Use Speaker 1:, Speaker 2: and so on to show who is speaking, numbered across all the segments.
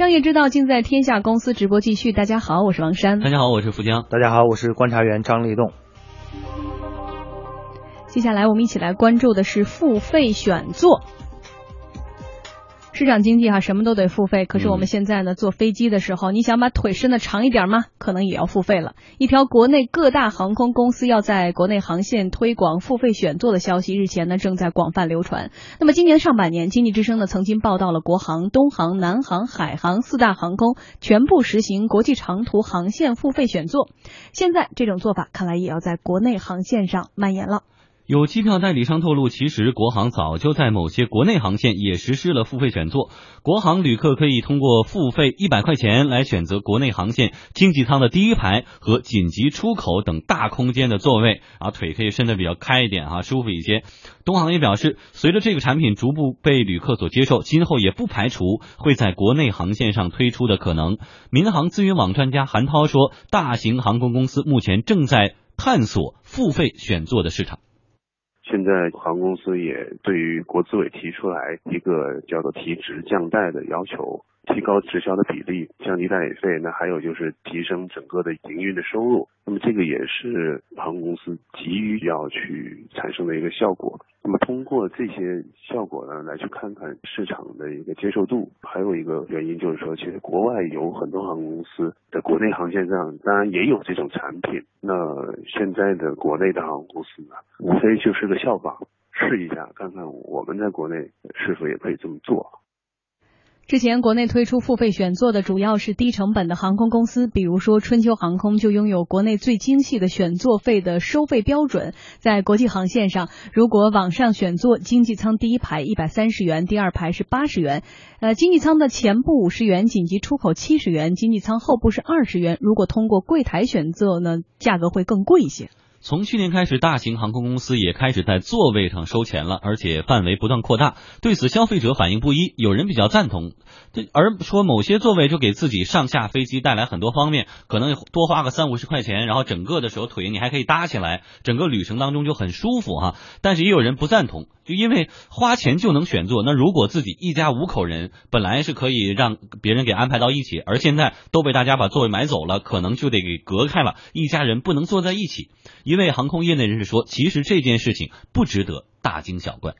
Speaker 1: 商业之道尽在天下公司直播继续。大家好，我是王珊。
Speaker 2: 大家好，我是福江。
Speaker 3: 大家好，我是观察员张立栋。
Speaker 1: 接下来我们一起来关注的是付费选座。市场经济哈，什么都得付费。可是我们现在呢，坐飞机的时候，你想把腿伸的长一点吗？可能也要付费了。一条国内各大航空公司要在国内航线推广付费选座的消息，日前呢正在广泛流传。那么今年上半年，经济之声呢曾经报道了国航、东航、南航、海航四大航空全部实行国际长途航线付费选座。现在这种做法看来也要在国内航线上蔓延了。
Speaker 2: 有机票代理商透露，其实国航早就在某些国内航线也实施了付费选座。国航旅客可以通过付费一百块钱来选择国内航线经济舱的第一排和紧急出口等大空间的座位，啊，腿可以伸得比较开一点啊，舒服一些。东航也表示，随着这个产品逐步被旅客所接受，今后也不排除会在国内航线上推出的可能。民航资源网专家韩涛说，大型航空公司目前正在探索付费选座的市场。
Speaker 4: 现在航空公司也对于国资委提出来一个叫做提职降贷的要求。提高直销的比例，降低代理费，那还有就是提升整个的营运的收入。那么这个也是航空公司急于要去产生的一个效果。那么通过这些效果呢，来去看看市场的一个接受度。还有一个原因就是说，其实国外有很多航空公司在国内航线上，当然也有这种产品。那现在的国内的航空公司呢，无非就是个效仿，试一下看看我们在国内是否也可以这么做。
Speaker 1: 之前国内推出付费选座的主要是低成本的航空公司，比如说春秋航空就拥有国内最精细的选座费的收费标准。在国际航线上，如果网上选座，经济舱第一排一百三十元，第二排是八十元，呃，经济舱的前部五十元，紧急出口七十元，经济舱后部是二十元。如果通过柜台选座呢，价格会更贵一些。
Speaker 2: 从去年开始，大型航空公司也开始在座位上收钱了，而且范围不断扩大。对此，消费者反应不一，有人比较赞同，这而说某些座位就给自己上下飞机带来很多方便，可能多花个三五十块钱，然后整个的时候腿你还可以搭起来，整个旅程当中就很舒服哈。但是也有人不赞同。就因为花钱就能选座，那如果自己一家五口人本来是可以让别人给安排到一起，而现在都被大家把座位买走了，可能就得给隔开了，一家人不能坐在一起。一位航空业内人士说：“其实这件事情不值得大惊小怪。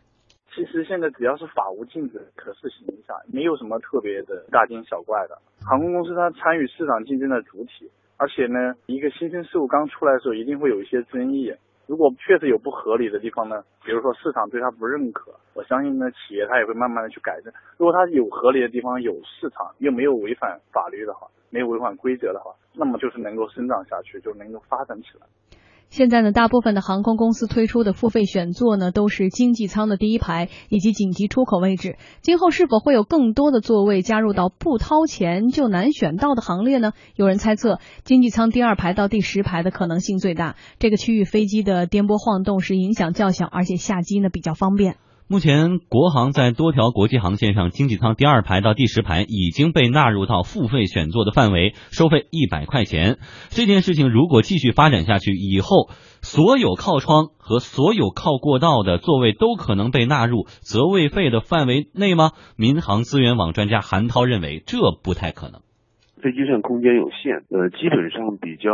Speaker 5: 其实现在只要是法无禁止、可试行一下，没有什么特别的大惊小怪的。航空公司它参与市场竞争的主体，而且呢，一个新生事物刚出来的时候，一定会有一些争议。”如果确实有不合理的地方呢，比如说市场对它不认可，我相信呢企业它也会慢慢的去改正。如果它有合理的地方，有市场又没有违反法律的话，没有违反规则的话，那么就是能够生长下去，就能够发展起来。
Speaker 1: 现在呢，大部分的航空公司推出的付费选座呢，都是经济舱的第一排以及紧急出口位置。今后是否会有更多的座位加入到不掏钱就难选到的行列呢？有人猜测，经济舱第二排到第十排的可能性最大，这个区域飞机的颠簸晃动是影响较小，而且下机呢比较方便。
Speaker 2: 目前，国航在多条国际航线上，经济舱第二排到第十排已经被纳入到付费选座的范围，收费一百块钱。这件事情如果继续发展下去，以后所有靠窗和所有靠过道的座位都可能被纳入择位费的范围内吗？民航资源网专家韩涛认为，这不太可能。
Speaker 4: 飞机上空间有限，呃，基本上比较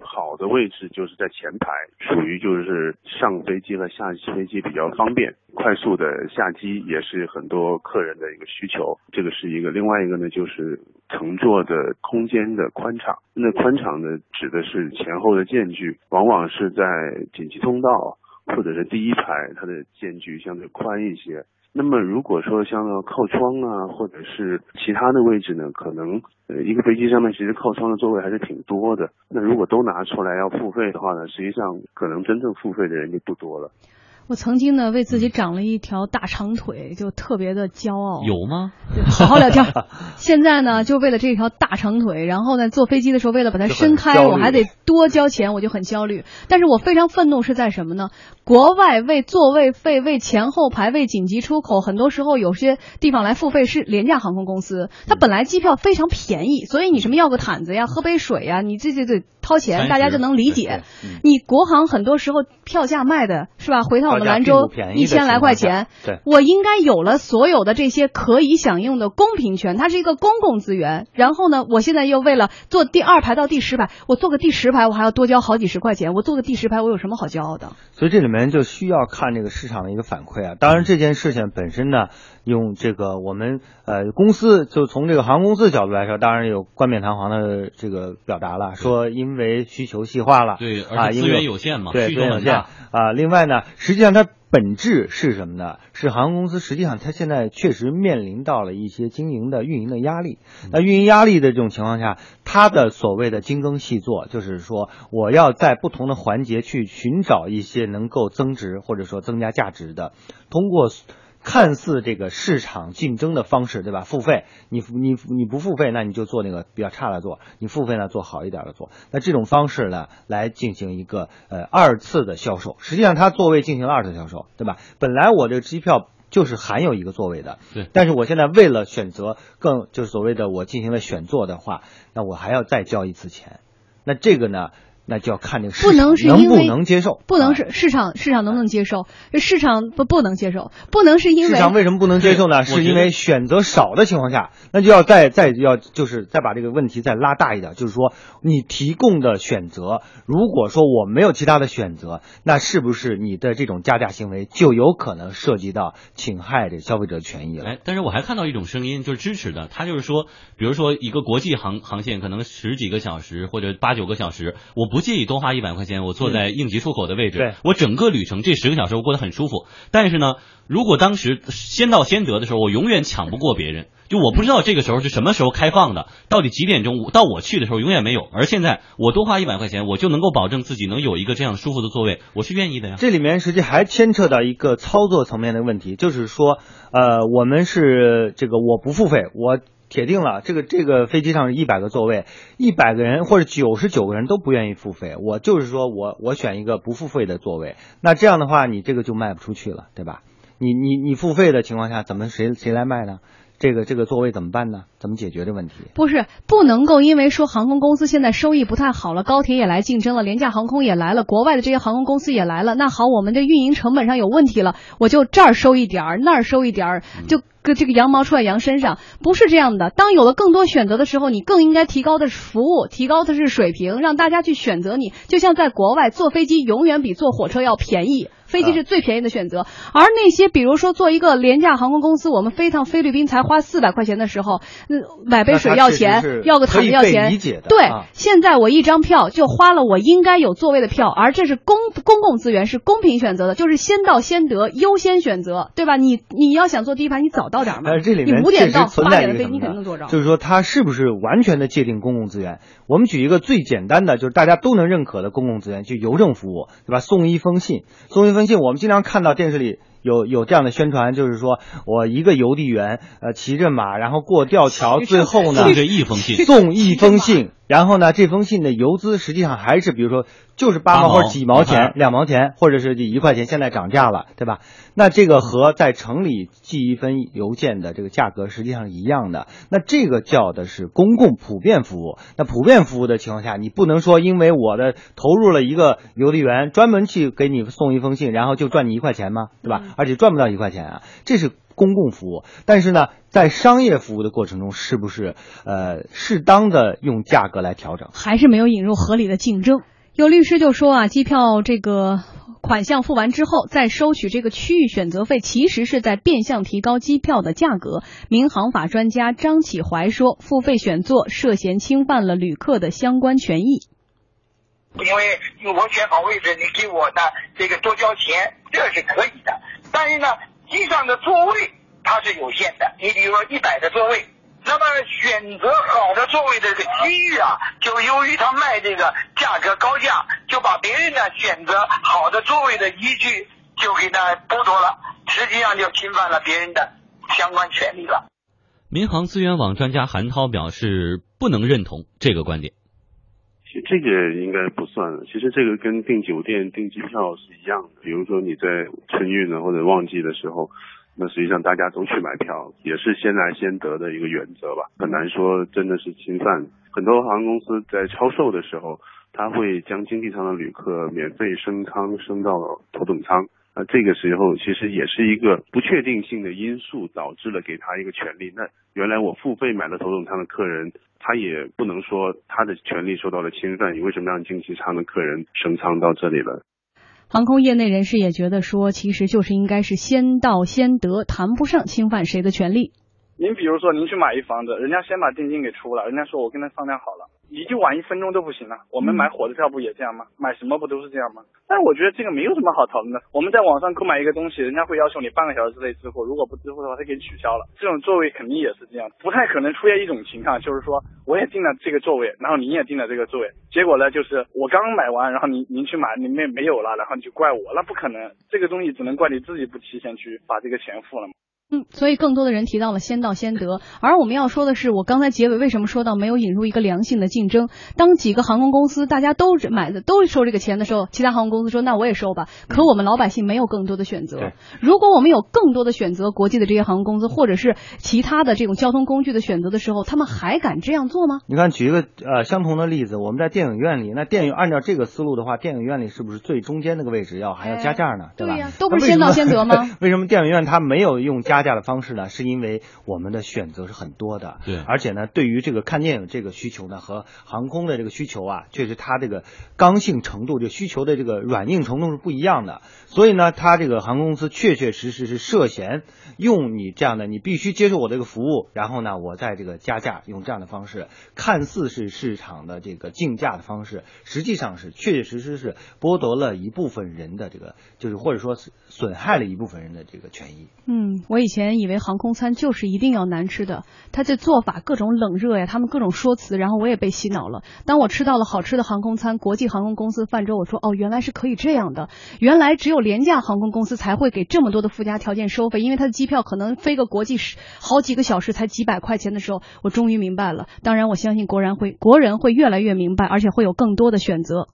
Speaker 4: 好的位置就是在前排，属于就是上飞机和下飞机比较方便，快速的下机也是很多客人的一个需求，这个是一个。另外一个呢，就是乘坐的空间的宽敞。那宽敞呢，指的是前后的间距，往往是在紧急通道或者是第一排，它的间距相对宽一些。那么如果说像靠窗啊，或者是其他的位置呢，可能呃一个飞机上面其实靠窗的座位还是挺多的。那如果都拿出来要付费的话呢，实际上可能真正付费的人就不多了。
Speaker 1: 我曾经呢为自己长了一条大长腿，就特别的骄傲。
Speaker 2: 有吗？
Speaker 1: 好好聊天。现在呢，就为了这条大长腿，然后呢坐飞机的时候为了把它伸开，我还得多交钱，我就很焦虑。但是我非常愤怒是在什么呢？国外为座位费、为前后排、为紧急出口，很多时候有些地方来付费是廉价航空公司，它本来机票非常便宜，所以你什么要个毯子呀、喝杯水呀，你这这这掏钱，大家就能理解。你国航很多时候票价卖的是吧？回到。的兰州一千来块钱，
Speaker 3: 对，
Speaker 1: 我应该有了所有的这些可以享用的公平权，它是一个公共资源。然后呢，我现在又为了坐第二排到第十排，我坐个第十排我还要多交好几十块钱，我坐个第十排我有什么好骄傲的？
Speaker 3: 所以这里面就需要看这个市场的一个反馈啊。当然这件事情本身呢，用这个我们呃公司就从这个航空公司角度来说，当然有冠冕堂皇的这个表达了，说因为需求细化了，
Speaker 2: 对，
Speaker 3: 啊，
Speaker 2: 资源有限嘛，
Speaker 3: 对，
Speaker 2: 资源
Speaker 3: 有限啊。另外呢，实际上它本质是什么呢？是航空公司实际上它现在确实面临到了一些经营的运营的压力。那运营压力的这种情况下，它的所谓的精耕细作，就是说我要在不同的环节去寻找一些能够增值或者说增加价值的，通过。看似这个市场竞争的方式，对吧？付费，你你你不付费，那你就做那个比较差的做；你付费呢，做好一点的做。那这种方式呢，来进行一个呃二次的销售。实际上，它座位进行了二次销售，对吧？本来我这个机票就是含有一个座位的，
Speaker 2: 对。
Speaker 3: 但是我现在为了选择更就是所谓的我进行了选座的话，那我还要再交一次钱。那这个呢？那就要看这个市场能不能接受，
Speaker 1: 不能是市场市场能不能接受？市场不不能接受，不能是因为
Speaker 3: 市场为什么不能接受呢？是因为选择少的情况下，那就要再再要就是再把这个问题再拉大一点，就是说你提供的选择，如果说我没有其他的选择，那是不是你的这种加价行为就有可能涉及到侵害这消费者权益了？
Speaker 2: 哎，但是我还看到一种声音，就是支持的，他就是说，比如说一个国际航航线可能十几个小时或者八九个小时，我。不介意多花一百块钱，我坐在应急出口的位置，我整个旅程这十个小时我过得很舒服。但是呢，如果当时先到先得的时候，我永远抢不过别人。就我不知道这个时候是什么时候开放的，到底几点钟？到我去的时候永远没有。而现在我多花一百块钱，我就能够保证自己能有一个这样舒服的座位，我是愿意的呀。
Speaker 3: 这里面实际还牵扯到一个操作层面的问题，就是说，呃，我们是这个我不付费，我。铁定了，这个这个飞机上是一百个座位，一百个人或者九十九个人都不愿意付费，我就是说我我选一个不付费的座位，那这样的话你这个就卖不出去了，对吧？你你你付费的情况下，怎么谁谁来卖呢？这个这个座位怎么办呢？怎么解决这问题？
Speaker 1: 不是不能够因为说航空公司现在收益不太好了，高铁也来竞争了，廉价航空也来了，国外的这些航空公司也来了，那好，我们的运营成本上有问题了，我就这儿收一点儿，那儿收一点儿，就跟这个羊毛出在羊身上，不是这样的。当有了更多选择的时候，你更应该提高的是服务，提高的是水平，让大家去选择你。就像在国外坐飞机永远比坐火车要便宜。飞机是最便宜的选择，而那些比如说做一个廉价航空公司，我们飞趟菲律宾才花四百块钱的时候，买杯水要钱，要个毯子要钱。对，现在我一张票就花了我应该有座位的票，而这是公公共资源，是公平选择的，就是先到先得，优先选择，对吧？你你要想坐第一排，你早到点嘛。
Speaker 3: 这里面
Speaker 1: 五点到八点
Speaker 3: 的
Speaker 1: 飞，你肯定能坐着。
Speaker 3: 就是说，它是不是完全的界定公共资源？我们举一个最简单的，就是大家都能认可的公共资源，就邮政服务，对吧？送一封信，送一封。信，我们经常看到电视里有有这样的宣传，就是说我一个邮递员，呃，骑着马，然后过吊桥，最后呢，
Speaker 2: 送这一封信，
Speaker 3: 送一封信，然后呢，这封信的邮资实际上还是比如说。就是八毛或者几毛钱、两毛钱，或者是一块钱，现在涨价了，对吧？那这个和在城里寄一封邮件的这个价格实际上是一样的。那这个叫的是公共普遍服务。那普遍服务的情况下，你不能说因为我的投入了一个邮递员专门去给你送一封信，然后就赚你一块钱吗？对吧？而且赚不到一块钱啊，这是公共服务。但是呢，在商业服务的过程中，是不是呃适当的用价格来调整？
Speaker 1: 还是没有引入合理的竞争？有律师就说啊，机票这个款项付完之后再收取这个区域选择费，其实是在变相提高机票的价格。民航法专家张启怀说，付费选座涉嫌侵犯了旅客的相关权益。
Speaker 6: 因为我选好位置，你给我的这个多交钱，这是可以的。但是呢，机上的座位它是有限的，你比如说一百个座位。那么选择好的座位的这个机遇啊，就由于他卖这个价格高价，就把别人呢选择好的座位的依据就给他剥夺了，实际上就侵犯了别人的相关权利了。
Speaker 2: 民航资源网专家韩涛表示不能认同这个观点。
Speaker 4: 这个应该不算，其实这个跟订酒店、订机票是一样的。比如说你在春运呢或者旺季的时候。那实际上大家都去买票，也是先来先得的一个原则吧，很难说真的是侵犯。很多航空公司在超售的时候，他会将经济舱的旅客免费升舱升到头等舱，呃，这个时候其实也是一个不确定性的因素导致了给他一个权利。那原来我付费买了头等舱的客人，他也不能说他的权利受到了侵犯，你为什么让经济舱的客人升舱到这里了？
Speaker 1: 航空业内人士也觉得说，其实就是应该是先到先得，谈不上侵犯谁的权利。
Speaker 5: 您比如说，您去买一房子，人家先把定金给出了，人家说我跟他商量好了。你就晚一分钟都不行了。我们买火车票不也这样吗？买什么不都是这样吗？但是我觉得这个没有什么好讨论的。我们在网上购买一个东西，人家会要求你半个小时之内支付，如果不支付的话，他给你取消了。这种座位肯定也是这样，不太可能出现一种情况，就是说我也订了这个座位，然后您也订了这个座位，结果呢就是我刚买完，然后您您去买，里面没有了，然后你就怪我，那不可能。这个东西只能怪你自己不提前去把这个钱付了嘛。
Speaker 1: 嗯，所以更多的人提到了先到先得，而我们要说的是，我刚才结尾为什么说到没有引入一个良性的竞争？当几个航空公司大家都买的都收这个钱的时候，其他航空公司说那我也收吧，可我们老百姓没有更多的选择。如果我们有更多的选择，国际的这些航空公司或者是其他的这种交通工具的选择的时候，他们还敢这样做吗？
Speaker 3: 你看，举一个呃相同的例子，我们在电影院里，那电影按照这个思路的话，电影院里是不是最中间那个位置要还要加价呢？
Speaker 1: 对
Speaker 3: 吧？
Speaker 1: 都不是先到先得吗？
Speaker 3: 为什么电影院它没有用加价的方式呢？是。是因为我们的选择是很多的，
Speaker 2: 对，
Speaker 3: 而且呢，对于这个看电影这个需求呢，和航空的这个需求啊，确实它这个刚性程度，这需求的这个软硬程度是不一样的。所以呢，它这个航空公司确确实实是涉嫌用你这样的，你必须接受我这个服务，然后呢，我在这个加价，用这样的方式，看似是市场的这个竞价的方式，实际上是确确实实是剥夺了一部分人的这个，就是或者说损害了一部分人的这个权益。
Speaker 1: 嗯，我以前以前以为航空。餐就是一定要难吃的，他这做法各种冷热呀，他们各种说辞，然后我也被洗脑了。当我吃到了好吃的航空餐，国际航空公司饭之后，我说哦，原来是可以这样的，原来只有廉价航空公司才会给这么多的附加条件收费，因为他的机票可能飞个国际十好几个小时才几百块钱的时候，我终于明白了。当然，我相信国人会国人会越来越明白，而且会有更多的选择。